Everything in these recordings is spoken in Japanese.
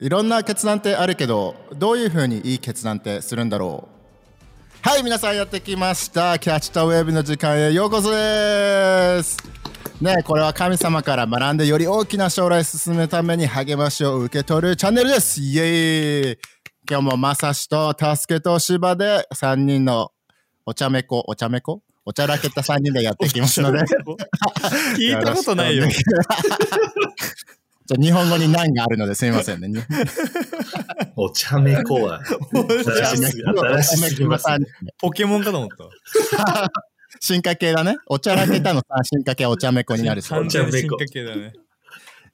いろんな決断ってあるけどどういうふうにいい決断ってするんだろう？はい皆さんやってきました。キャッチタウェブの時間へようこそです。ねこれは神様から学んでより大きな将来進むために励ましを受け取るチャンネルです。イエーイ。今日もまさしと助けと芝で3人のお茶目子お茶目子？おちゃらけた3人でやっていきますので。聞いたことないよ。じゃ日本語に難があるのですみませんね。お茶目子は。新しすぎます、ね。ポケモンかと思った。進化系だね。おちゃらけたのさ、進化系お茶目子になるし。完全に進化系だね。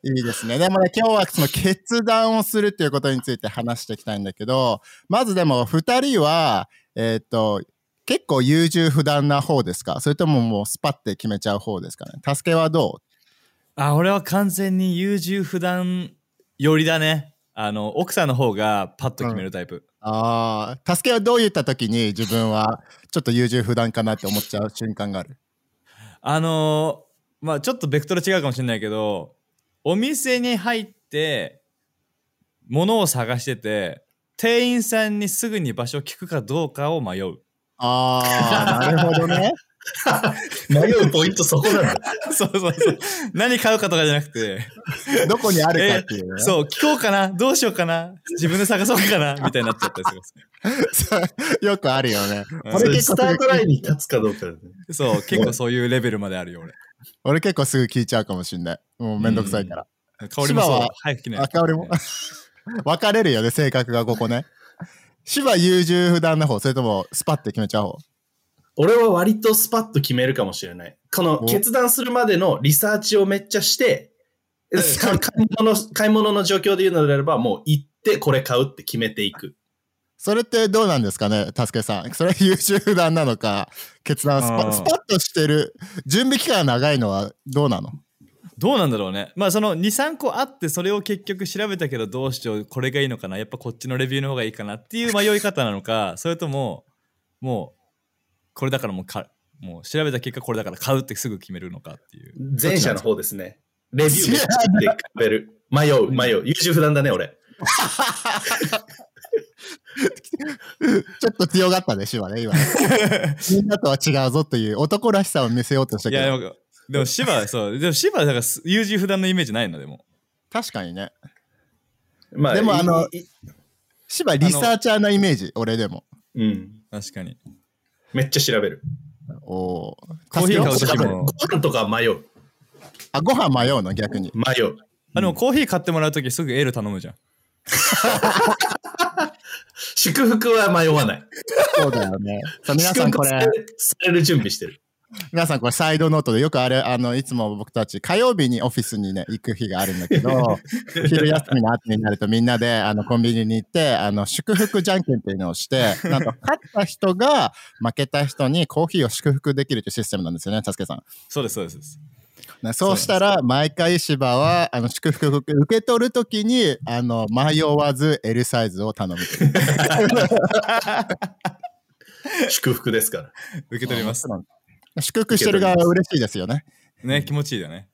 いいですね。でもね、今日はその決断をするっていうことについて話していきたいんだけど、まずでも二人は、えっ、と、結構優柔不断な方ですか？それとももうスパッて決めちゃう方ですかね？助けはどう？あ、俺は完全に優柔不断寄りだね。あの、奥さんの方がパッと決めるタイプ。うん、ああ、助けはどう言った時に自分はちょっと優柔不断かなって思っちゃう瞬間があるあのー、まあちょっとベクトル違うかもしれないけど、お店に入って、物を探してて、店員さんにすぐに場所を聞くかどうかを迷う。ああ、なるほどね。迷うポイントそこなんだ。そうそうそう。何買うかとかじゃなくて。どこにあるかっていう、ね、そう、聞こうかな？どうしようかな？自分で探そうかな？みたいになっちゃったりす る。よくあるよね。これスタートラインに立つかどうかだね。そう、結構そういうレベルまであるよ、俺。俺結構すぐ聞いちゃうかもしんない。もうめんどくさいから。香りもそう。早く来ない。香りも。分かれるよね、性格がここね。芝優柔不断な方、それともスパッて決めちゃう方？俺は割とスパッと決めるかもしれない。この決断するまでのリサーチをめっちゃして、買い物の買い物の状況で言うのであれば、もう行ってこれ買うって決めていく。それってどうなんですかね、たすけさん。それは優柔不断なのか、決断スパスパッとしてる、準備期間が長いのはどうなの？どうなんだろうね。まあその2、3個あってそれを結局調べたけどどうしよう、これがいいのかな、やっぱこっちのレビューの方がいいかなっていう迷い方なのか、それとも、もう、これだからもうか、もう調べた結果これだから買うってすぐ決めるのかっていう。前者の方ですね。レビューめっちゃって比べる。迷う、迷う。優柔不断だね、俺。ちょっと強がったでしょ、ね、今ね。みんなとは違うぞという男らしさを見せようとしたけど。いや、でも、でも芝はそう、でも芝はだから優柔不断のイメージないのでも。確かにね。まあ、でもあの、芝リサーチャーなイメージ、俺でも。うん。確かに。めっちゃ調べる。おお。コーヒー買う時も。ご飯とか迷う。あ、ご飯迷うの？逆に。迷う。あ、でもコーヒー買ってもらうときすぐエール頼むじゃん。祝福は迷わない。そうだよね。さ皆さんこれ。される準備してる。皆さんこれサイドノートでよくあれ、あの、いつも僕たち火曜日にオフィスにね、行く日があるんだけど、昼休みの後になるとみんなで、あの、コンビニに行って、あの、祝福じゃんけんっていうのをして、なんと、勝った人が負けた人にコーヒーを祝福できるというシステムなんですよね、たすけさん。そうです、そうです。ね、そうしたら、毎回芝は、あの、祝福受け取るときに、あの、迷わず L サイズを頼む。祝福ですから。受け取ります。祝福してる側は嬉しいですよね。ね、気持ちいいだね。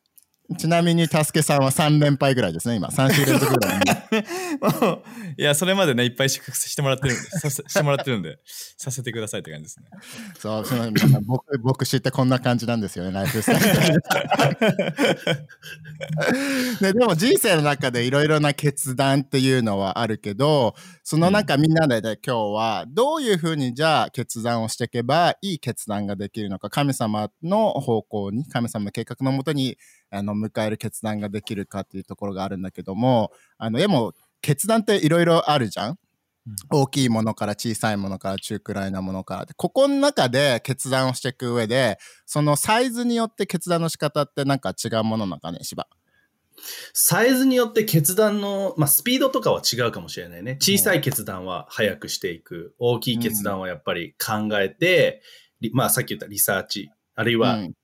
ちなみに、たすけさんは3連敗ぐらいですね、今。3週連続ぐらい、いや、それまでね、いっぱい祝福してもらってるんで、さ してもらってるんで、させてくださいって感じですね。そう、その皆さん、僕、僕知ってこんな感じなんですよね、ライフスタイル。ね、でも人生の中でいろいろな決断っていうのはあるけど、その中みんなで、で今日はどういうふうにじゃあ決断をしていけばいい決断ができるのか、神様の方向に、神様の計画のもとにあの迎える決断ができるかっていうところがあるんだけども、あの、でも決断っていろいろあるじゃん？大きいものから小さいものから中くらいなものから。ここの中で決断をしていく上で、そのサイズによって決断の仕方ってなんか違うものなんかね、芝？サイズによって決断の、まあ、スピードとかは違うかもしれないね。小さい決断は早くしていく。大きい決断はやっぱり考えて、まあさっき言ったリサーチ、あるいは、うん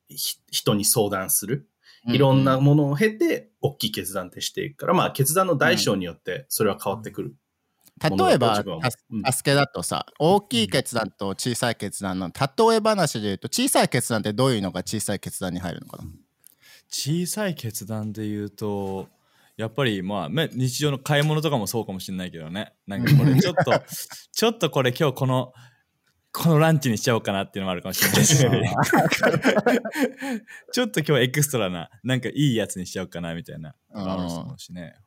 人に相談する。いろんなものを経て、大きい決断ってしていくから、まあ決断の大小によってそれは変わってくる。例えば、自分はたうん。たすけだとさ、大きい決断と小さい決断の例え話で言うと、小さい決断ってどういうのが小さい決断に入るのかな？小さい決断で言うと、やっぱりまあ、ね、日常の買い物とかもそうかもしれないけどね。なんかこれちょっと ちょっとこれ今日このこのランチにしちゃおうかなっていうのもあるかもしれないし ちょっと今日エクストラななんかいいやつにしちゃおうかなみたいなある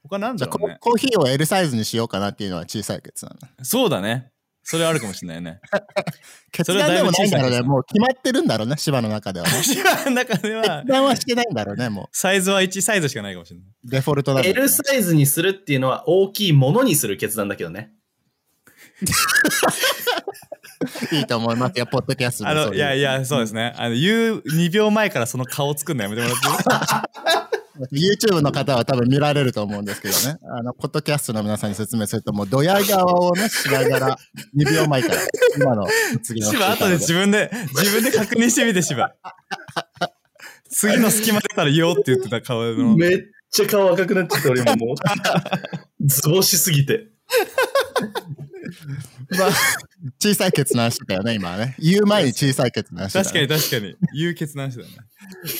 他なんじゃあコだろうねコーヒーを L サイズにしようかなっていうのは小さい決断。そうだねそれあるかもしれないね 決断でもないんだろうね。もう決まってるんだろうね、芝の中ではね。芝の中では決断はしてないんだろうね、もサイズは1サイズしかないかもしれない。う。デフォルトだね L サイズにするっていうのは大きいものにする決断だけどね。いいと思いますよ、ポッドキャストであの、いういやいや、そうですね。あの、言う2秒前からその顔作るのやめてもらっていい？YouTube の方は多分見られると思うんですけどね。あの、ポッドキャストの皆さんに説明すると、もうドヤ顔をね、しながら、2秒前から、今の次の。芝、後で自分で、自分で確認してみて、芝。次の隙間出たら言おうって言ってた顔の。めっちゃ顔赤くなっちゃって、俺ももう。図星すぎて。まあ、小さい決断してたよね、今はね。言う前に小さい決断してた、確かに確かに。言う決断してたね。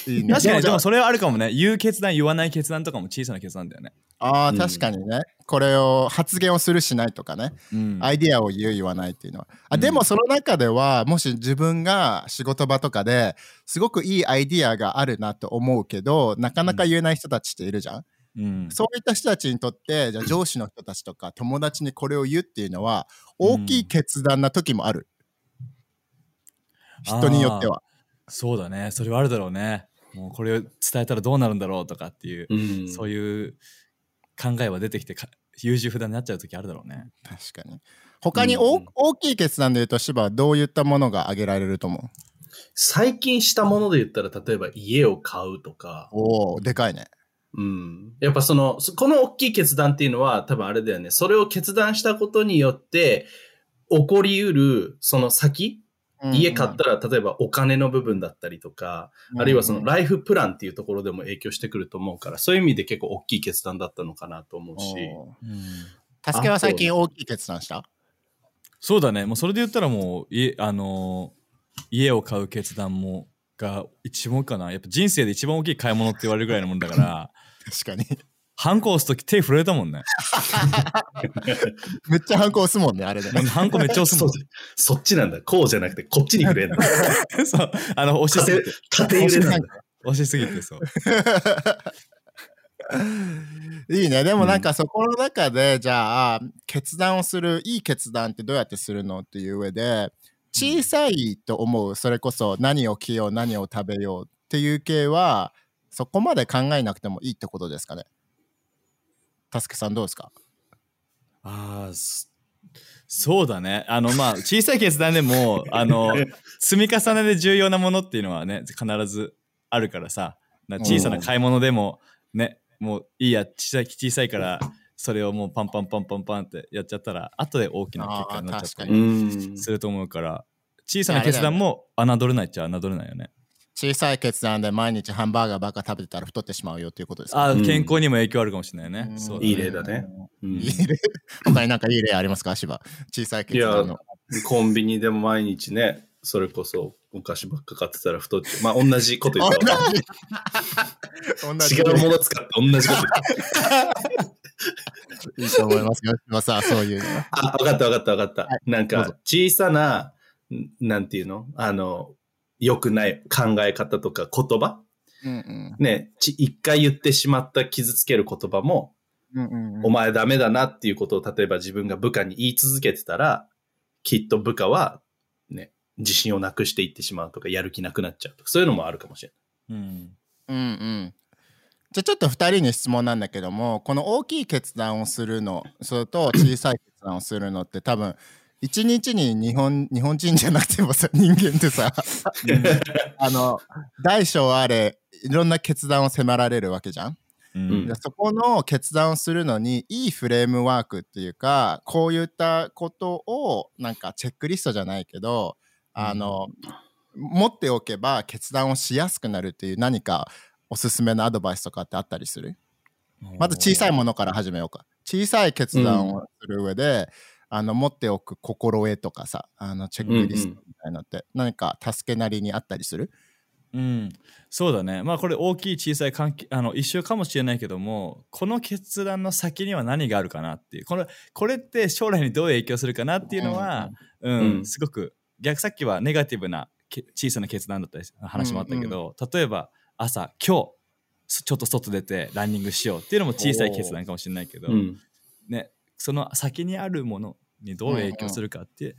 に。いいね確かに、でもそれはあるかもね。言う決断、言わない決断とかも小さな決断だよね。ああー、うん確かにね。これを発言をするしないとかね。うん。アイディアを言う言わないっていうのは。あうんでもその中では、もし自分が仕事場とかですごくいいアイディアがあるなと思うけど、なかなか言えない人たちっているじゃん。うん。そういった人たちにとって、じゃあ 上司の人たちとか友達にこれを言うっていうのは、大きい決断な時もある。人によっては。そうだね。それはあるだろうね。もうこれを伝えたらどうなるんだろうとかっていう、うんそういう考えは出てきてか、優柔不断になっちゃう時あるだろうね。確かに。他に大,、うん大きい決断で言うと、芝はどういったものが挙げられると思う？最近したもので言ったら、例えば家を買うとか、おおでかいね。うん。やっぱその、そこの大きい決断っていうのは多分あれだよね。それを決断したことによって、起こりうる、その先、家買ったら、例えばお金の部分だったりとか、あるいはそのライフプランっていうところでも影響してくると思うから、そういう意味で結構大きい決断だったのかなと思うし。おー助けは最近大きい決断した？そうだね。もうそれで言ったらもう、家、あのー家を買う決断も、が一番かな。やっぱ人生で一番大きい買い物って言われるぐらいのもんだから、確かに。ハンコ押すとき手震えたもんね。めっちゃ反抗押すもんね、あれで。ハンコめっちゃ押すもん。そっちなんだ。こうじゃなくて、こっちに触れんだ。そう。あの、押しすぎて。縦揺れなんだ。押しすぎて、そう。いいね。でもなんかそこの中で、じゃあ、決断をする、いい決断ってどうやってするのっていう上で、小さいと思う、それこそ何を着よう、何を食べようっていう系は、そこまで考えなくてもいいってことですかね。たすけさんどうですか？ああ、そそうだね。あの、まあ、小さい決断でも、あの、積み重ねで重要なものっていうのはね、必ずあるからさ、な小さな買い物でも、ね、もういいや、小さい、小さいから、それをもうパンパンパンパンパンってやっちゃったら、後で大きな結果になっちゃったりうん。すると思うから、小さな決断も侮れないっちゃ侮れないよね。小さい決断で毎日ハンバーガーばっか食べてたら太ってしまうよっていうことですか？ああ、うん健康にも影響あるかもしれないね。うんそうだいい例だね。うんいい例他になんかいい例ありますか？芝小さい決断の。コンビニでも毎日ね、それこそお菓子ばっか買ってたら太っちゃう。まあ同じこと言同ったわ。じ 同じ違うもの使って同じこと言った。いいと思いますよ。芝さん、そういうの。あ、わかったわかったわかった。なんどうぞか小さな、んなんていうの？あの、良くない考え方とか言葉？うんうんね、ち一回言ってしまった傷つける言葉も、うんうんうんお前ダメだなっていうことを例えば自分が部下に言い続けてたら、きっと部下はね、自信をなくしていってしまうとか、やる気なくなっちゃうとか、そういうのもあるかもしれない。うん。うんうん。じゃあちょっと2人に質問なんだけどもこの大きい決断をするのそれと小さい決断をするのって多分一日に日本日本人じゃなくてもさ人間ってさあの大小あれいろんな決断を迫られるわけじゃん。うん。でそこの決断をするのにいいフレームワークっていうかこういったことをなんかチェックリストじゃないけどあの、持っておけば決断をしやすくなるっていう何かおすすめのアドバイスとかってあったりする？まず小さいものから始めようか。小さい決断をする上で、あの持っておく心得とかさあのチェックリストみたいなのって何か助けなりにあったりする？うん、そうだね。まあこれ大きい小さい関係あの一緒かもしれないけどもこの決断の先には何があるかなっていう。これこれって将来にどう影響するかなっていうのは、うんうんすごく逆さっきはネガティブなけ小さな決断だったり話もあったけど、例えば朝今日そちょっと外出てランニングしようっていうのも小さい決断かもしれないけど、うん。ね、その先にあるものにどう影響するかって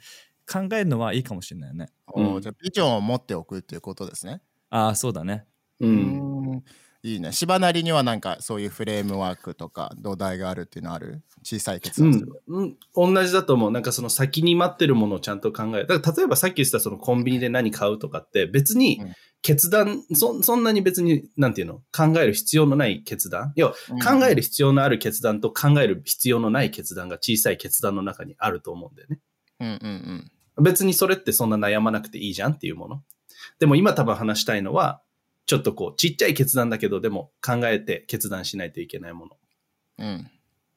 考えるのはいいかもしれないよね。うんおじゃあビジョンを持っておくっていうことですね。ああそうだね。う。うんんいいね。芝なりにはなんかそういうフレームワークとか土台があるっていうのある？小さい決う断する。ん、うん、同じだと思う。なんかその先に待ってるものをちゃんと考える。だから例えばさっき言ってたそのコンビニで何買うとかって別にうん決断、そそんなに別に、なんていうの？考える必要のない決断？要はうん考える必要のある決断と考える必要のない決断が小さい決断の中にあると思うんだよね。うんうん別にそれってそんな悩まなくていいじゃんっていうもの。でも今多分話したいのは、ちょっとこうちっちゃい決断だけどでも考えて決断しないといけないもの。うん。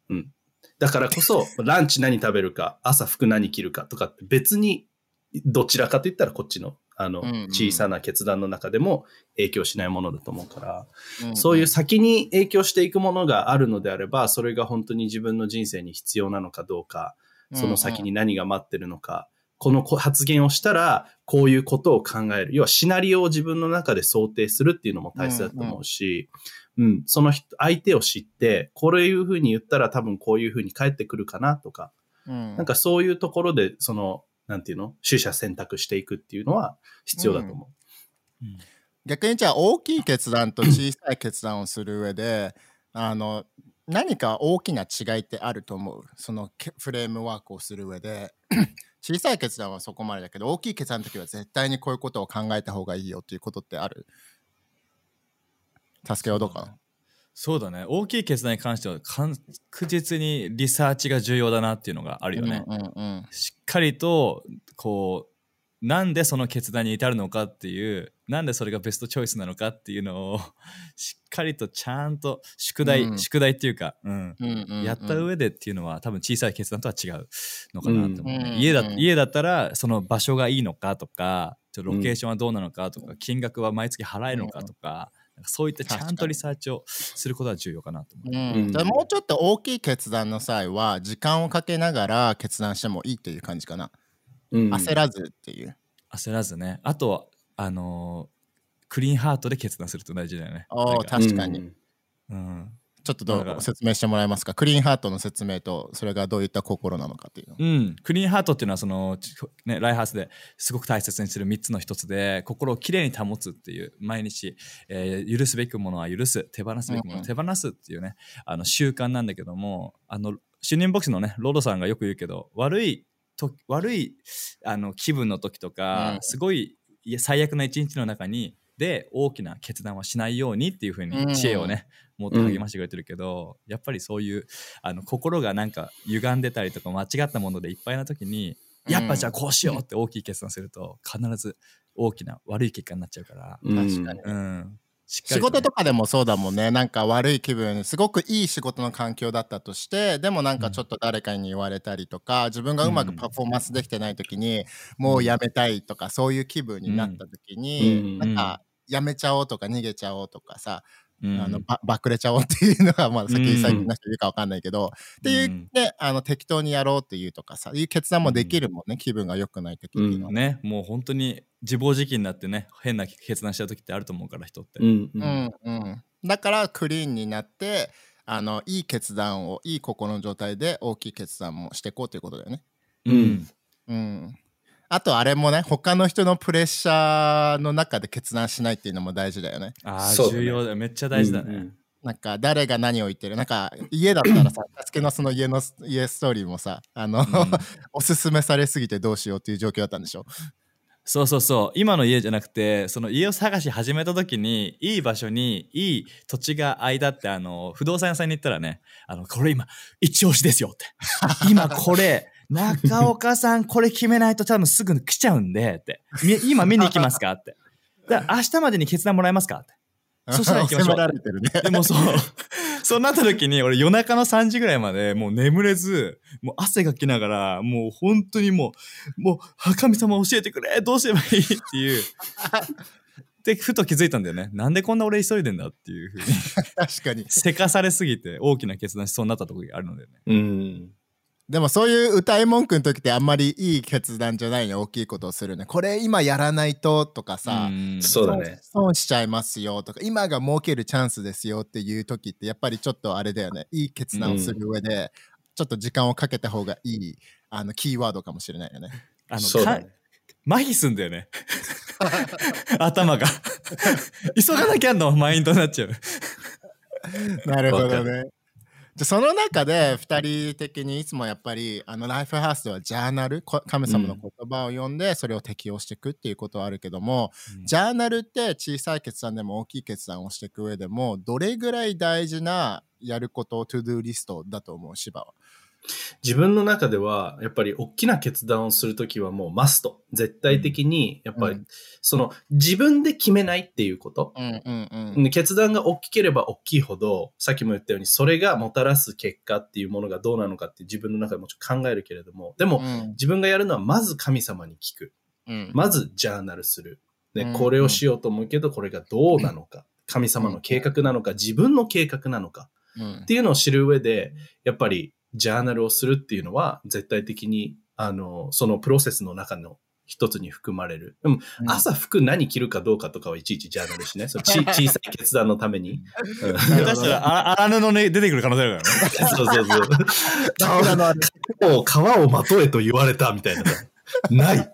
うん。だからこそ、ランチ何食べるか、朝服何着るかとかって別に、どちらかといったらこっちの、あのうんうん、小さな決断の中でも影響しないものだと思うから、んそういう先に影響していくものがあるのであれば、それが本当に自分の人生に必要なのかどうか、その先に何が待ってるのか、このこ発言をしたら、こういうことを考える。要はシナリオを自分の中で想定するっていうのも大切だと思うし、うん、その人、相手を知って、こういうふうに言ったら多分こういうふうに返ってくるかなとか、うん。なんかそういうところで、その、なんていうの？取捨選択していくっていうのは必要だと思逆にじゃあ大きい決断と小さい決断をする上であの何か大きな違いってあると思う？そのけフレームワークをする上で。小さい決断はそこまでだけど大きい決断の時は絶対にこういうことを考えた方がいいよっていうことってある？助けはどうかな？そうだね。大きい決断に関しては確実にリサーチが重要だなっていうのがあるよね、うんうんうん。しっかりとこうなんでその決断に至るのかっていうなんでそれがベストチョイスなのかっていうのを しっかりとちゃんと宿題、うん。宿題っていうか、うん。うんうんうん。やった上でっていうのは多分小さい決断とは違うのかなって思う、ねうん家だうん。家だったらその場所がいいのかとかちょっとロケーションはどうなのかとか、金額は毎月払えるのかとかそういったちゃんとリサーチをすることは重要かなと思う。うん。うん。じゃあもうちょっと大きい決断の際は時間をかけながら決断してもいいっていう感じかな、う。うん。焦らずっていう。焦らずね。あとはあのークリーンハートで決断すると大事だよね。お確かに、うん。うんちょっとどう説明してもらえますか？クリーンハートの説明とそれがどういった心なのかっていうの。うん、クリーンハートっていうのはその、ちね、ライハースですごく大切にする3つの一つで心をきれいに保つっていう毎日、えー許すべきものは許す。手放すべきものは手放すっていうね、あの習慣なんだけどもあの主任牧師のねロードさんがよく言うけど悪いと悪いあの気分の時とか、うん。すごい最悪な一日の中にで大きな決断はしないようにっていうふううん。に知恵をね、持って励ましてくれてるけど、やっぱりそういうあの心がなんか歪んでたりとか間違ったものでいっぱいな時に、やっぱじゃあこうしようって大きい決断すると必ず大きな悪い結果になっちゃうから、うん。確かに。うん、しっか仕事とかでもそうだもんね。なんか悪い気分すごくいい仕事の環境だったとしてでもなんかちょっと誰かに言われたりとか自分がうまくパフォーマンスできてない時に、もうやめたいとかそういう気分になった時に、うん。なんかやめちゃおうとか逃げちゃおうとかさ、うん。あのばばくれちゃおうっていうのがまあ先うん最近の人いるかわかんないけど、っていううんねあの適当にやろうっていうとかさいう決断もできるもんね、気分が良くない時っていうのは。ねもう本当に自暴自棄になってね変な決断しちゃう時ってあると思うから人って、うんうん。うんうん、だからクリーンになってあのいい決断をいい心の状態で大きい決断もしていこうということだよね。うん。うん、あとあれもね他の人のプレッシャーの中で決断しないっていうのも大事だよね。ああ、ね。重要だよ。めっちゃ大事だね、うんなんか誰が何を言ってる。なんか家だったらさ助けのその家の家ストーリーもさあの、うん。おすすめされすぎてどうしようっていう状況だったんでしょ？そうそうそう。今の家じゃなくてその家を探し始めた時にいい場所にいい土地が間ってあの不動産屋さんに行ったらねあのこれ今一押しですよって。今これ中岡さんこれ決めないと多分すぐ来ちゃうんでってみ今見に行きますかってだ明日までに決断もらえますかってそしたら行きましょう責められてるね。でもそう、そうなった時に俺夜中の3時ぐらいまでもう眠れず、もう汗がきながら、もう本当にもう、もう、あ神様教えてくれどうすればいいっていう。で、ふと気づいたんだよね。なんでこんな俺急いでんだっていうふうに、確かに。せかされすぎて大きな決断しそうになった時があるのでね。うん。でもそういう歌い文句の時ってあんまりいい決断じゃないね大きいことをするねこれ今やらないととかさ、うんそうだね。損損しちゃいますよとか今が儲けるチャンスですよっていう時ってやっぱりちょっとあれだよねいい決断をする上で、ちょっと時間をかけた方がいいあのキーワードかもしれないよね。あの、そうだね。か麻痺すんだよね。頭が。急がなきゃのマインドになっちゃう。なるほどね。じゃあその中で2人的にいつもやっぱりあのライフハウスではジャーナルこ神様の言葉を読んでそれを適用していくっていうことはあるけども、ジャーナルって小さい決断でも大きい決断をしていく上でもどれぐらい大事なやること ToDo リストだと思う芝は？自分の中では、やっぱり大きな決断をするときはもうマスト。絶対的に、やっぱり、うんその自分で決めないっていうこと。うんうんうん。決断が大きければ大きいほど、さっきも言ったように、それがもたらす結果っていうものがどうなのかって自分の中でもちろん考えるけれども、でも、うん自分がやるのはまず神様に聞く。うんまずジャーナルする。で、うんこれをしようと思うけど、これがどうなのか。神様の計画なのか、自分の計画なのか。うんっていうのを知る上で、やっぱりジャーナルをするっていうのは絶対的に、あの、そのプロセスの中の一つに含まれる。でも、朝服何着るかどうかとかはいちいちジャーナルしね。そのち小さい決断のために。うん下手したらあ荒布ね出てくる可能性あるからね。そうそうそう。皮をまとえと言われたみたいなさ。ない、ね？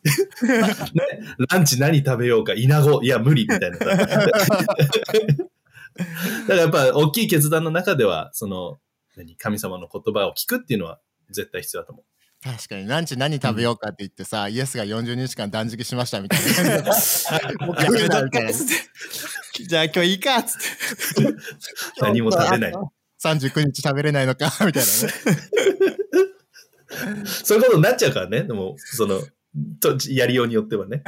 ランチ何食べようか、イナゴ、いや、無理みたいなさ。だからやっぱ、大きい決断の中では、その、何、神様の言葉を聞くっていうのは絶対必要だと思う。確かにランチ何食べようかって言ってさ、イエスが40日間断食しましたみたいな。もう食うなみたいな。じゃあ今日いいかっつって。何も食べない。39日食べれないのかみたいなね。そういうことになっちゃうからね。でも、その、とやりようによってはね。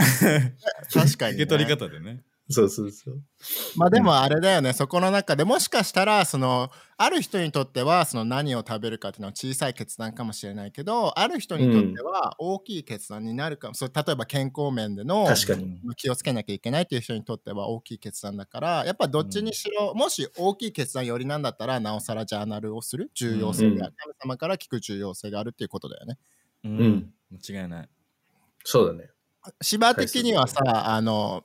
確かに、ね。受け取り方でね。そうそうそう。まあでもあれだよね、そこの中でもしかしたらそのある人にとってはその何を食べるかっていうのは小さい決断かもしれないけどある人にとっては大きい決断になるかも、それ例えば健康面での確かに。気をつけなきゃいけないっていう人にとっては大きい決断だからやっぱどっちにしろ、もし大きい決断よりなんだったらなおさらジャーナルをする重要性が、うん神様から聞く重要性があるっていうことだよね。ううん。間違いない。そうだね。芝的にはさあの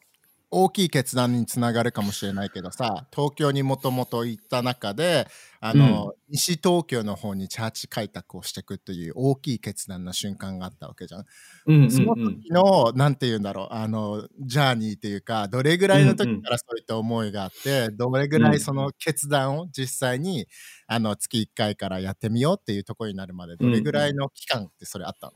大きい決断につながるかもしれないけどさ東京にもともと行った中であの、西東京の方にチャーチ開拓をしていくという大きい決断の瞬間があったわけじゃん。うんうんそのうん。時のなんて言うんだろうあのジャーニーっていうかどれぐらいの時からそういった思いがあって、どれぐらいその決断を実際にあの月1回からやってみようっていうところになるまでどれぐらいの期間ってそれあったの、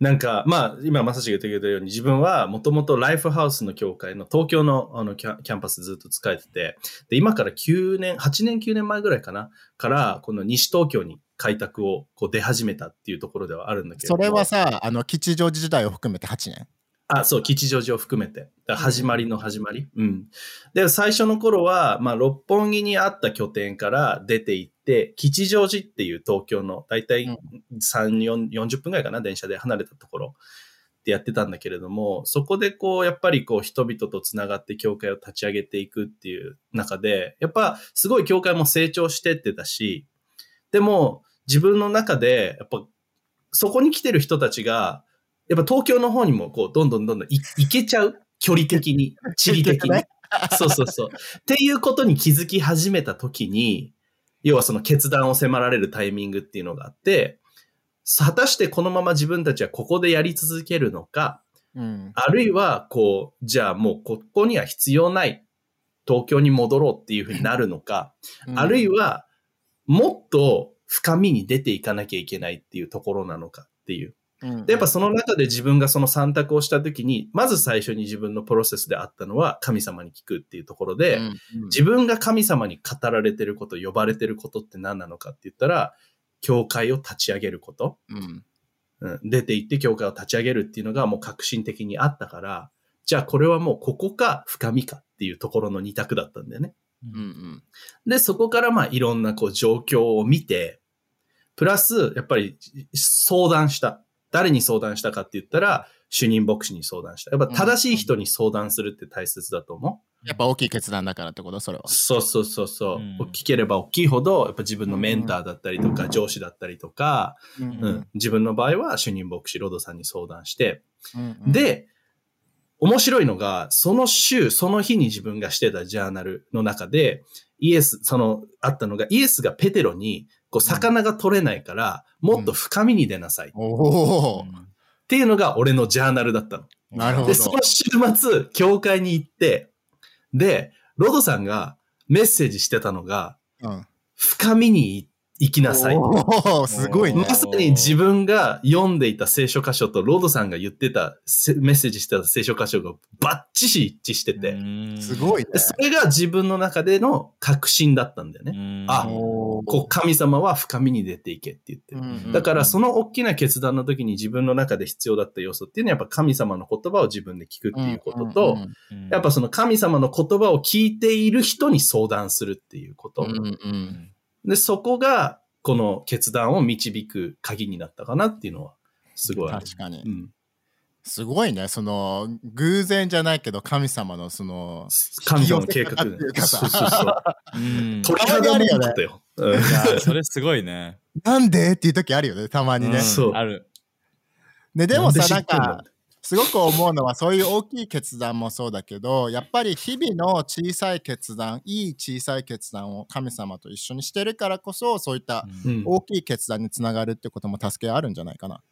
なんか、まあ、今、まさしが言ってくれたように、自分はもともとライフハウスの協会の東京のあのキャンパスずっと使えてて、で、今から9年、8年、9年前ぐらいかな、から、この西東京に開拓をこう出始めたっていうところではあるんだけど。それはさあの吉祥寺時代を含めて8年？あ、そう、吉祥寺を含めて。始まりの始まり。うん。で、最初の頃は、まあ、六本木にあった拠点から出て行って、吉祥寺っていう東京の、だいたいうん3、4 40分ぐらいかな、電車で離れたところでやってたんだけれども、そこでこう、やっぱりこう、人々とつながって教会を立ち上げていくっていう中で、やっぱ、すごい教会も成長してってたし、でも、自分の中で、やっぱ、そこに来てる人たちが、やっぱ東京の方にもこう、どんどんどんどんい行けちゃう？距離的に、地理的に？ね そうそうそう。っていうことに気づき始めた時に、要はその決断を迫られるタイミングっていうのがあって、果たしてこのまま自分たちはここでやり続けるのか、うんあるいは、こう、じゃあもうここには必要ない。東京に戻ろうっていうふうになるのか、あるいは、もっと深みに出ていかなきゃいけないっていうところなのかっていう。うんで、やっぱその中で自分がその選択をしたときに、まず最初に自分のプロセスであったのは神様に聞くっていうところで、自分が神様に語られてること、呼ばれてることって何なのかって言ったら、教会を立ち上げること、うん。うん、出て行って教会を立ち上げるっていうのがもう革新的にあったから、じゃあこれはもうここか深みかっていうところの二択だったんだよね。うんうん。で、そこからまあいろんなこう状況を見て、プラスやっぱり相談した。誰に相談したかって言ったら、主任牧師に相談した。やっぱ正しい人に相談するって大切だと思う。やっぱ大きい決断だからってことそれは。そうそうそうそう。うきければ大きいほど、やっぱ自分のメンターだったりとか、上司だったりとか、うんうん自分の場合は主任牧師ロドさんに相談して、うんうん、で、面白いのが、その週、その日に自分がしてたジャーナルの中で、イエス、その、あったのが、イエスがペテロに、こう、魚が取れないから、もっと深みに出なさい。っていうのが俺のジャーナルだったの。なるほどで、。その週末、教会に行って、で、ロドさんがメッセージしてたのが、うん、深みに行きなさい。すごいねま。さに自分が読んでいた聖書箇所とロードさんが言ってたせメッセージしてた聖書箇所がバッチシ一致してて、すごいねで。それが自分の中での確信だったんだよね。あこう神様は深みに出ていけって言ってる。うんだからその大きな決断の時に自分の中で必要だった要素っていうのはやっぱ神様の言葉を自分で聞くっていうことと、やっぱその神様の言葉を聞いている人に相談するっていうこと。うんうんで、そこがこの決断を導く鍵になったかなっていうのはすごい。確かにう。ん。すごいね。その、偶然じゃないけど、神様のその、神様の計画そうそうそう。うん鳥肌もんだったよ。それすごいね。なんで？っていう時あるよね、たまにね。うんそうある。ね、でもさ、なんか、すごく思うのは、そういう大きい決断もそうだけど、やっぱり日々の小さい決断、いい小さい決断を神様と一緒にしてるからこそ、そういったうん大きい決断につながるってことも助けあるんじゃないかな。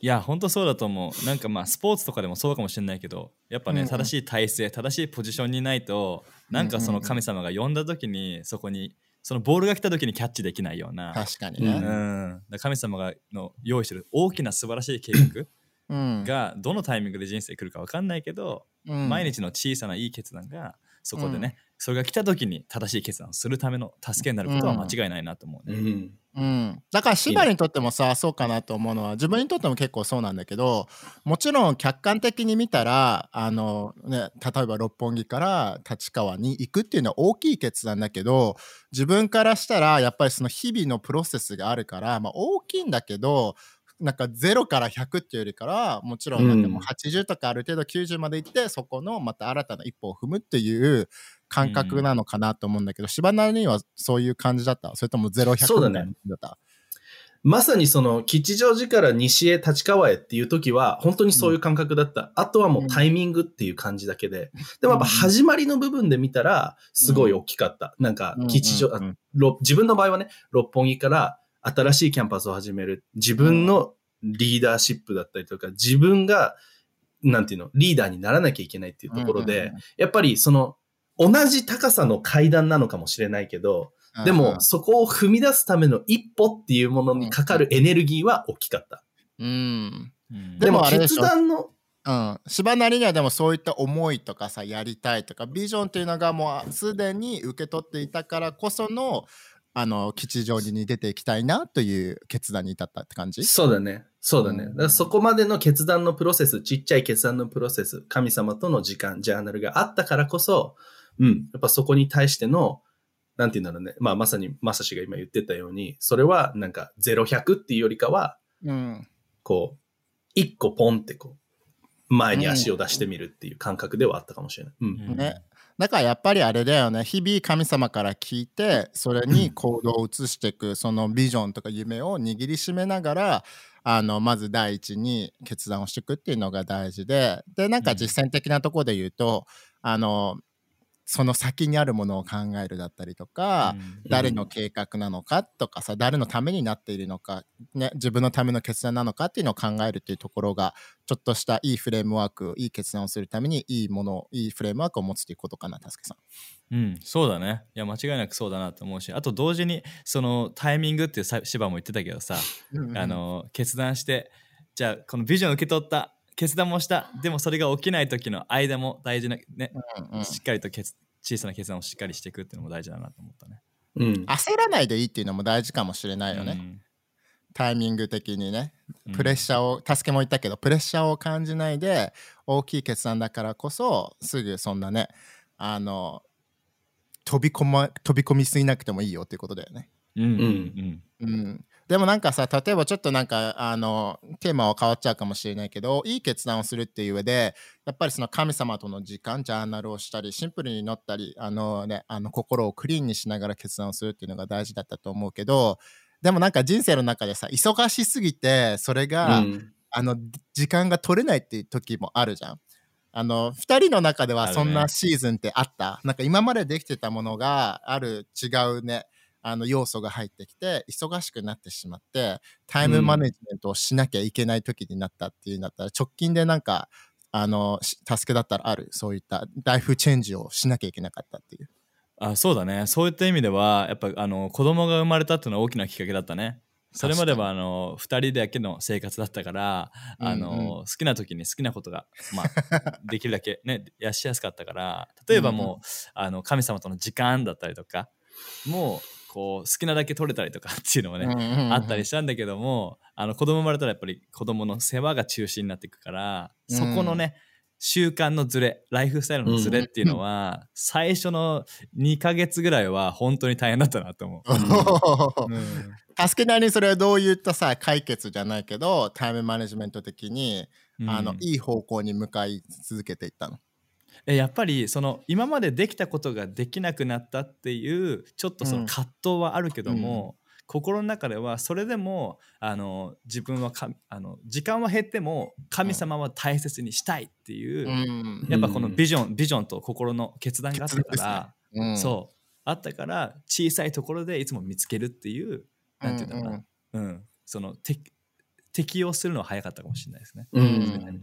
いや、本当そうだと思う。なんかまあ、スポーツとかでもそうかもしれないけど、やっぱね、うんうん正しい体勢、正しいポジションにないと、なんかその神様が呼んだ時に、そこに、そのボールが来た時にキャッチできないような。確かにうね。ん、だから神様がの用意してる大きな素晴らしい計画うん。がどのタイミングで人生来るか分かんないけど、うん。毎日の小さないい決断がそこでね、それが来た時に正しい決断をするための助けになることは間違いないなと思うね。うん。うん、だから柴にとってもさそうかなと思うのは自分にとっても結構そうなんだけどもちろん客観的に見たらあの、ね、例えば六本木から立川に行くっていうのは大きい決断だけど自分からしたらやっぱりその日々のプロセスがあるから、まあ、大きいんだけどなんか0から100っていうよりからもちろんなんかもう80とかある程度90まで行ってそこのまた新たな一歩を踏むっていう感覚なのかなと思うんだけど、柴なりにはそういう感じだった？それとも0100そうだねみたいな感じだった？まさにその吉祥寺から西へ立川へっていう時は本当にそういう感覚だった。あとはもうタイミングっていう感じだけで。でもやっぱ始まりの部分で見たらすごい大きかった。なんか吉祥、うんうん。うん。ろ自分の場合はね、六本木から新しいキャンパスを始める。自分のリーダーシップだったりとか、自分が、なんていうの、リーダーにならなきゃいけないっていうところで、やっぱりその、同じ高さの階段なのかもしれないけど、でも、そこを踏み出すための一歩っていうものにかかるエネルギーは大きかった。うん。うん。ででも決断の、うん、柴なりにはでもそういった思いとかさやりたいとかビジョンっていうのがもうすでに受け取っていたからこそのあの吉祥寺に出ていきたいなという決断に至ったって感じ？そうだね。そうだね。うんだからそこまでの決断のプロセス、ちっちゃい決断のプロセス、神様との時間、ジャーナルがあったからこそ、うん、やっぱそこに対しての、なんていうんだろうね。まあまさに、まさしが今言ってたように、それはなんか0100っていうよりかは、うんこう、一個ポンってこう、前に足を出してみるっていう感覚ではあったかもしれない。うん。うんねだからやっぱりあれだよね。日々神様から聞いてそれに行動を移していくそのビジョンとか夢を握りしめながらあのまず第一に決断をしていくっていうのが大事で。でなんか実践的なところで言うと、あのその先にあるものを考えるだったりとか、誰の計画なのかとかさ誰のためになっているのか、ね、自分のための決断なのかっていうのを考えるっていうところがちょっとしたいいフレームワークいい決断をするためにいいものいいフレームワークを持つということかなたすけさん。うん、そうだね。いや、間違いなくそうだなと思うし、あと同時に、そのタイミングっていうさ芝も言ってたけどさ、あの、決断して、じゃあ、このビジョンを受け取った、決断もした、でもそれが起きない時の間も大事な、ね、うんうん。しっかりと決小さな決断をしっかりしていくっていうのも大事だなと思ったね。うん。焦らないでいいっていうのも大事かもしれないよね、タイミング的にね。うん。プレッシャーを、助けも言ったけどプレッシャーを感じないで大きい決断だからこそすぐそんなねあの飛び込ま飛び込みすぎなくてもいいよっていうことだよね。うん。うん。うん。うん、でもなんかさ、例えばちょっとなんか、あの、テーマは変わっちゃうかもしれないけど、いい決断をするっていう上で、やっぱりその神様との時間、ジャーナルをしたり、シンプルに乗ったり、あのね、あの心をクリーンにしながら決断をするっていうのが大事だったと思うけど、でもなんか人生の中でさ、忙しすぎて、それが、うん。あの、時間が取れないっていう時もあるじゃん。あの、二人の中ではそんなシーズンってあった、なんか今までできてたものがある？違うね、あの要素が入ってきて、忙しくなってしまって、タイムマネジメントをしなきゃいけない時になったっていうんだったら、直近でなんか、あの、し助けだったらある、そういったライフチェンジをしなきゃいけなかったっていう。あそうだね。そういった意味ではやっぱあの子供が生まれたっていうのは大きなきっかけだったね。それまではあの2人だけの生活だったからあの、うんうん。好きな時に好きなことが、まあ、できるだけねやしやすかったから例えばもう、あの神様との時間だったりとかもうこう好きなだけ取れたりとかっていうのもね、あったりしたんだけどもあの子供生まれたらやっぱり子供の世話が中心になっていくからそこのね、習慣のズレライフスタイルのズレっていうのは、最初の2ヶ月ぐらいは本当に大変だったなと思う。うん助けなりにそれはどういったさ解決じゃないけどタイムマネジメント的に、あのうんいい方向に向かい続けていったの？えやっぱりその今までできたことができなくなったっていうちょっとその葛藤はあるけども、心の中ではそれでもあの自分はかあの時間は減っても神様は大切にしたいっていう、うん。やっぱこのビジョンビジョンと心の決断があったから、うん。そう。あったから小さいところでいつも見つけるっていうなんていうんだろうな、うん。そのて適用するのは早かったかもしれないですね。うん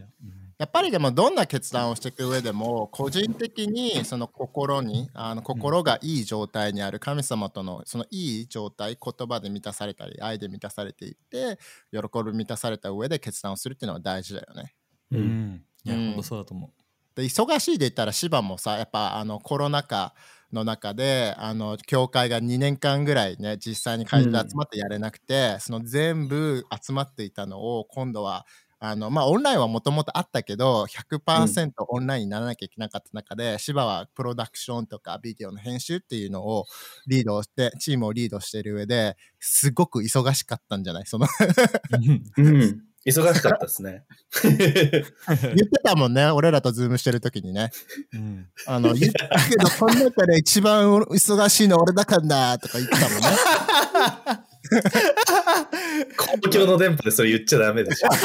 やっぱりでもどんな決断をしていく上でも個人的にその心にあの心がいい状態にある神様とのそのいい状態言葉で満たされたり愛で満たされていって喜び満たされた上で決断をするっていうのは大事だよね。ううんんいや、うん本当そうだと思う。で忙しいで言ったら芝もさやっぱあのコロナ禍の中であの教会が2年間ぐらいね実際に会場で集まってやれなくて、その全部集まっていたのを今度はあのまあオンラインはもともとあったけど100%オンラインにならなきゃいけなかった中で、芝はプロダクションとかビデオの編集っていうのをリードしてチームをリードしている上ですごく忙しかったんじゃない？そのうん。忙しかったですね。言ってたもんね俺らとズームしてる時にねうんあの、言ったけど、この中で一番忙しいの俺だからなとか言ってたもんね。公共の電波でそれ言っちゃダメでしょ。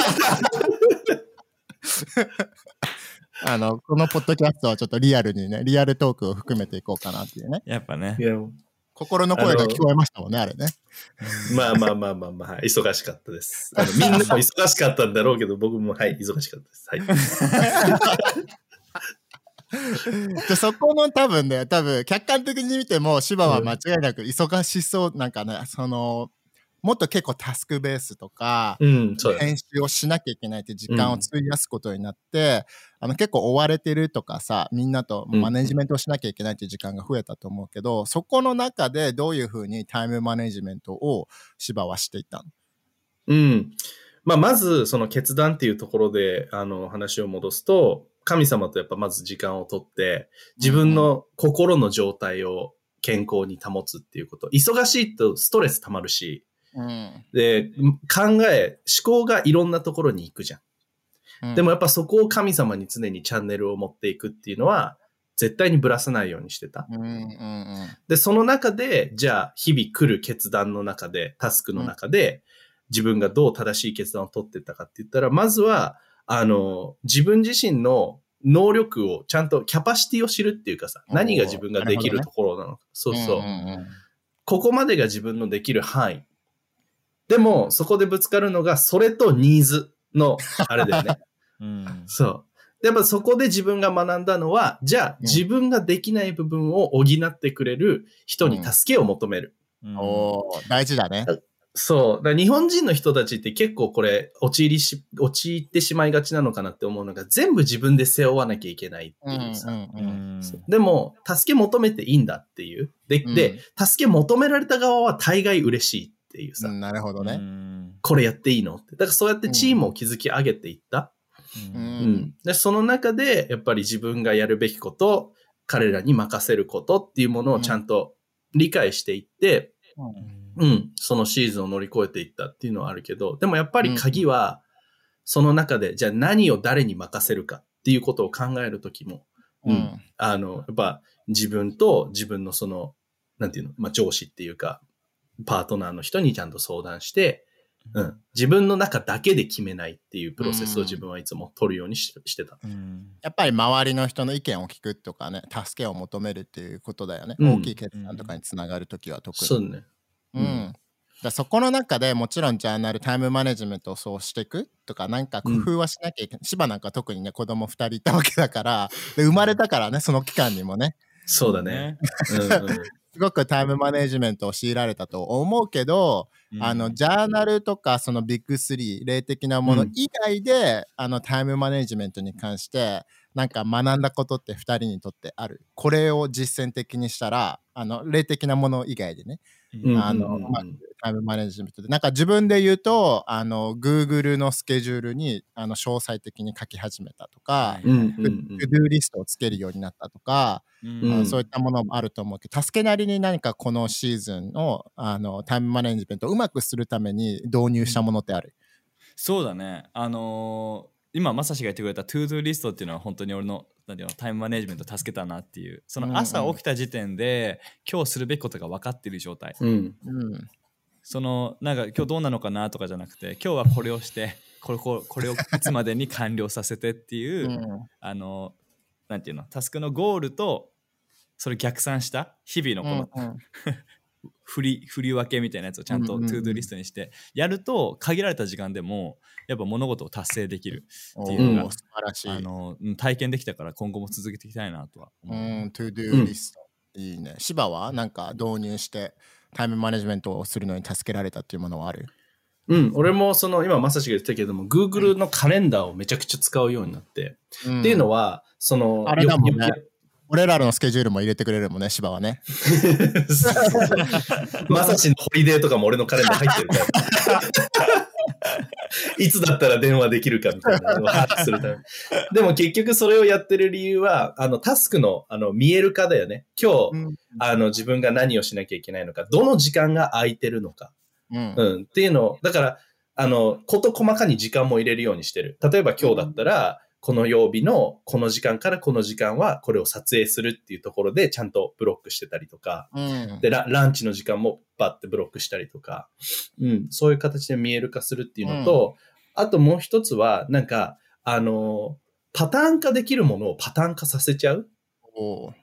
あの、このポッドキャストはちょっとリアルにね、リアルトークを含めていこうかなっていうね。やっぱねい。や心の声が聞こえましたもんね、あれね。まあまあまあまあまあ、はい忙しかったです。あのみんなも忙しかったんだろうけど、僕もはい、忙しかったです。はい。で、そこの多分ね、多分客観的に見ても、芝は間違いなく忙しそう、なんかね、その、もっと結構タスクベースとか、うん。編集をしなきゃいけないって時間を費やすことになって、あの結構追われてるとかさみんなとマネジメントをしなきゃいけないっていう時間が増えたと思うけど、そこの中でどういうふうにタイムマネジメントを芝はしていたの？うん。まあ、まず、その決断っていうところで、あの、話を戻すと、神様とやっぱまず時間をとって、自分の心の状態を健康に保つっていうこと。忙しいとストレス溜まるし、うんで、考え、思考がいろんなところに行くじゃん。うんでもやっぱそこを神様に常にチャンネルを持っていくっていうのは、絶対にぶらさないようにしてた。うんうんうんで、その中で、じゃあ、日々来る決断の中で、タスクの中で、自分がどう正しい決断を取ってったかって言ったら、まずは、あの、自分自身の能力をちゃんとキャパシティを知るっていうかさ、何が自分ができるところなのか。そうそう。んんここまでが自分のできる範囲。でも、そこでぶつかるのが、それとニーズの、あれだよね。うんそう。でやっぱそこで自分が学んだのは、じゃあうん自分ができない部分を補ってくれる人に助けを求める。うんおー大事だね。そう。日本人の人たちって結構これ、陥りし、陥ってしまいがちなのかなって思うのが、全部自分で背負わなきゃいけないっていうさ。ううんんでも、助け求めていいんだっていう。で、うんで、助け求められた側は大概嬉しいっていうさ。うんなるほどね。うんこれやっていいのって。だからそうやってチームを築き上げていった。ううんうん。で、その中で、やっぱり自分がやるべきこと、彼らに任せることっていうものをちゃんと理解していって、うん、そのシーズンを乗り越えていったっていうのはあるけど、でもやっぱり鍵は、その中で、じゃあ何を誰に任せるかっていうことを考えるときも、う。うんんあの、やっぱ自分と自分のその、なんていうの、まあ、上司っていうか、パートナーの人にちゃんと相談して、うん、自分の中だけで決めないっていうプロセスを自分はいつも取るようにししてた。うんやっぱり周りの人の意見を聞くとかね、助けを求めるっていうことだよね。うん大きい決断とかにつながるときは特に。そうね。うん。だからそこの中でもちろんジャーナルタイムマネジメントをそうしていくとかなんか工夫はしなきゃいけない。芝なんか特にね子供2人いたわけだからで生まれたからねその期間にもねそうだね。うんうんすごくタイムマネジメントを強いられたと思うけど、うん。あのジャーナルとかそのビッグ3霊的なものうん。以外で、あのタイムマネジメントに関してなんか学んだことって2人にとってある？これを実践的にしたらあの霊的なもの以外でね。うんあのうんうんまあタイムマネジメントで。なんか自分で言うとあの Google のスケジュールにあの詳細的に書き始めたとか、はいうんうん ToDo リストをつけるようになったとか、うん。うんそういったものもあると思うけど助けなりに何かこのシーズンのあのタイムマネジメントをうまくするために導入したものってある？そうだね。あのー今、まさしが言ってくれた To Do リストっていうのは本当に俺のなんていうのタイムマネジメントを助けたなっていう。その朝うんうん起きた時点で、今日するべきことが分かっている状態。うんうんそのなんか今日どうなのかなとかじゃなくて今日はこれをしてこれここれをいつまでに完了させてっていう、うんあのなんていうのタスクのゴールとそれ逆算した日々のこのうん 振り振り分けみたいなやつをちゃんとうんうんうん ToDo リストにしてやると限られた時間でもやっぱ物事を達成できるおっていうのがー素晴らしい。あのうん体験できたから今後も続けていきたいなとはう思う。ん、 ToDo リスト。いいね。芝はなんか導入してタイムマネジメントをするのに助けられたっていうものはある？うん、俺もその今まさしが言ってたけども Google のカレンダーをめちゃくちゃ使うようになって、っていうのはそのあれだもんね俺らのスケジュールも入れてくれるもんね、芝はね。まさしのホリデーとかも俺のカレンダー入ってるから。いつだったら電話できるかみたいなのを把握するために。でも結局それをやってる理由は、あのタスクのあの見える化だよね。今日、うん。あの自分が何をしなきゃいけないのか、どの時間が空いてるのか。うん。うん。っていうのを、だから、あの、こと細かに時間も入れるようにしてる。例えば今日だったら、この曜日のこの時間からこの時間はこれを撮影するっていうところでちゃんとブロックしてたりとか、うん。でラ、ランチの時間もバッてブロックしたりとか、うん、そういう形で見える化するっていうのと、あともう一つは、なんか、あの、パターン化できるものをパターン化させちゃうおー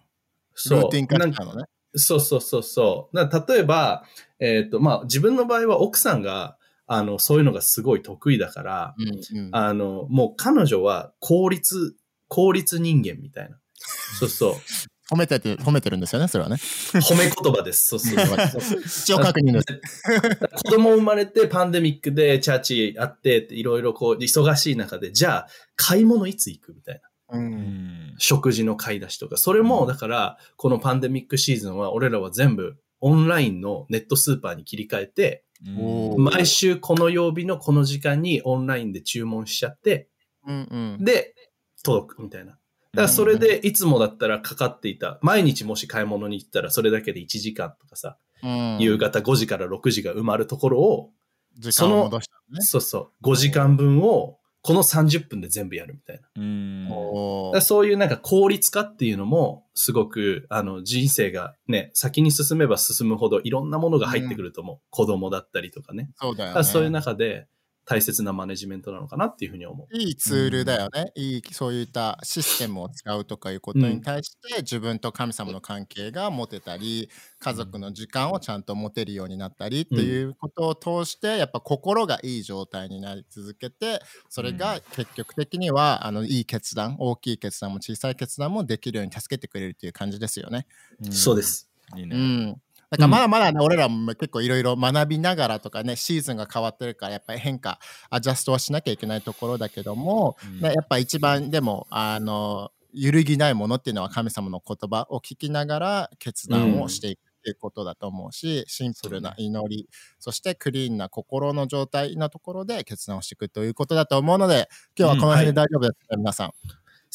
そう。ルーティン化したのね。そうそうそうそう。な例えば、えっ、と、まあ、自分の場合は奥さんが、あの、そういうのがすごい得意だから、うんうんあの、もう彼女は効率、効率人間みたいな。そうそう。褒めてて、褒めてるんですよね、それはね。褒め言葉です。そうそうそう。一応確認です。子供生まれてパンデミックでチャーチあってっていろいろこう忙しい中で、じゃあ買い物いつ行くみたいな。う。うんん食事の買い出しとか。それもだから、このパンデミックシーズンは俺らは全部オンラインのネットスーパーに切り替えて、毎週この曜日のこの時間にオンラインで注文しちゃって、うんうん。で、届くみたいな。だからそれでいつもだったらかかっていた、毎日もし買い物に行ったらそれだけで1時間とかさ、うん夕方5時から6時が埋まるところを、時間を戻したのね。そうそう、5時間分をこの30分で全部やるみたいな。そういうなんか効率化っていうのも、すごく、あの、人生がね、先に進めば進むほどいろんなものが入ってくると思う。子供だったりとかね。そうだよね。そういう中で大切なマネジメントなのかなっていうふうに思う。いいツールだよね。いい、そういったシステムを使うとかいうことに対して、自分と神様の関係が持てたり、家族の時間をちゃんと持てるようになったりっていうことを通して、やっぱ心がいい状態になり続けて、それが結局的には、あの、いい決断、大きい決断も小さい決断もできるように助けてくれるっていう感じですよね。そうで。す。いいうね。ん。だからまだまだね、俺らも結構いろいろ学びながらとかね、シーズンが変わってるから、やっぱり変化、アジャストはしなきゃいけないところだけども、うん。ねやっぱ一番でも、あの、揺るぎないものっていうのは神様の言葉を聞きながら決断をしていくっていうことだと思うし、シンプルな祈り、そしてクリーンな心の状態のところで決断をしていくということだと思うので、今日はこの辺で大丈夫ですか、皆さん。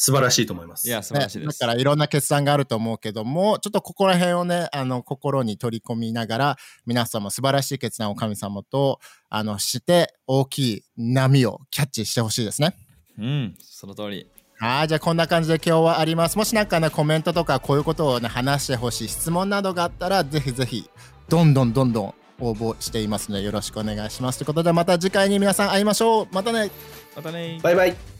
素晴らしいと思います。いや、素晴ねらしいです。だからいろんな決断があると思うけども、ちょっとここら辺をね、あの、心に取り込みながら、皆さんも素晴らしい決断を神様と、あの、して、大きい波をキャッチしてほしいですね。うん、その通り。はい、じゃあこんな感じで今日はあります。もしなんかね、コメントとかこういうことをね、話してほしい質問などがあったら、ぜひぜひ、どんどんどんどん応募していますので、よろしくお願いします。ということで、また次回に皆さん会いましょう。またね。またねバイバイ。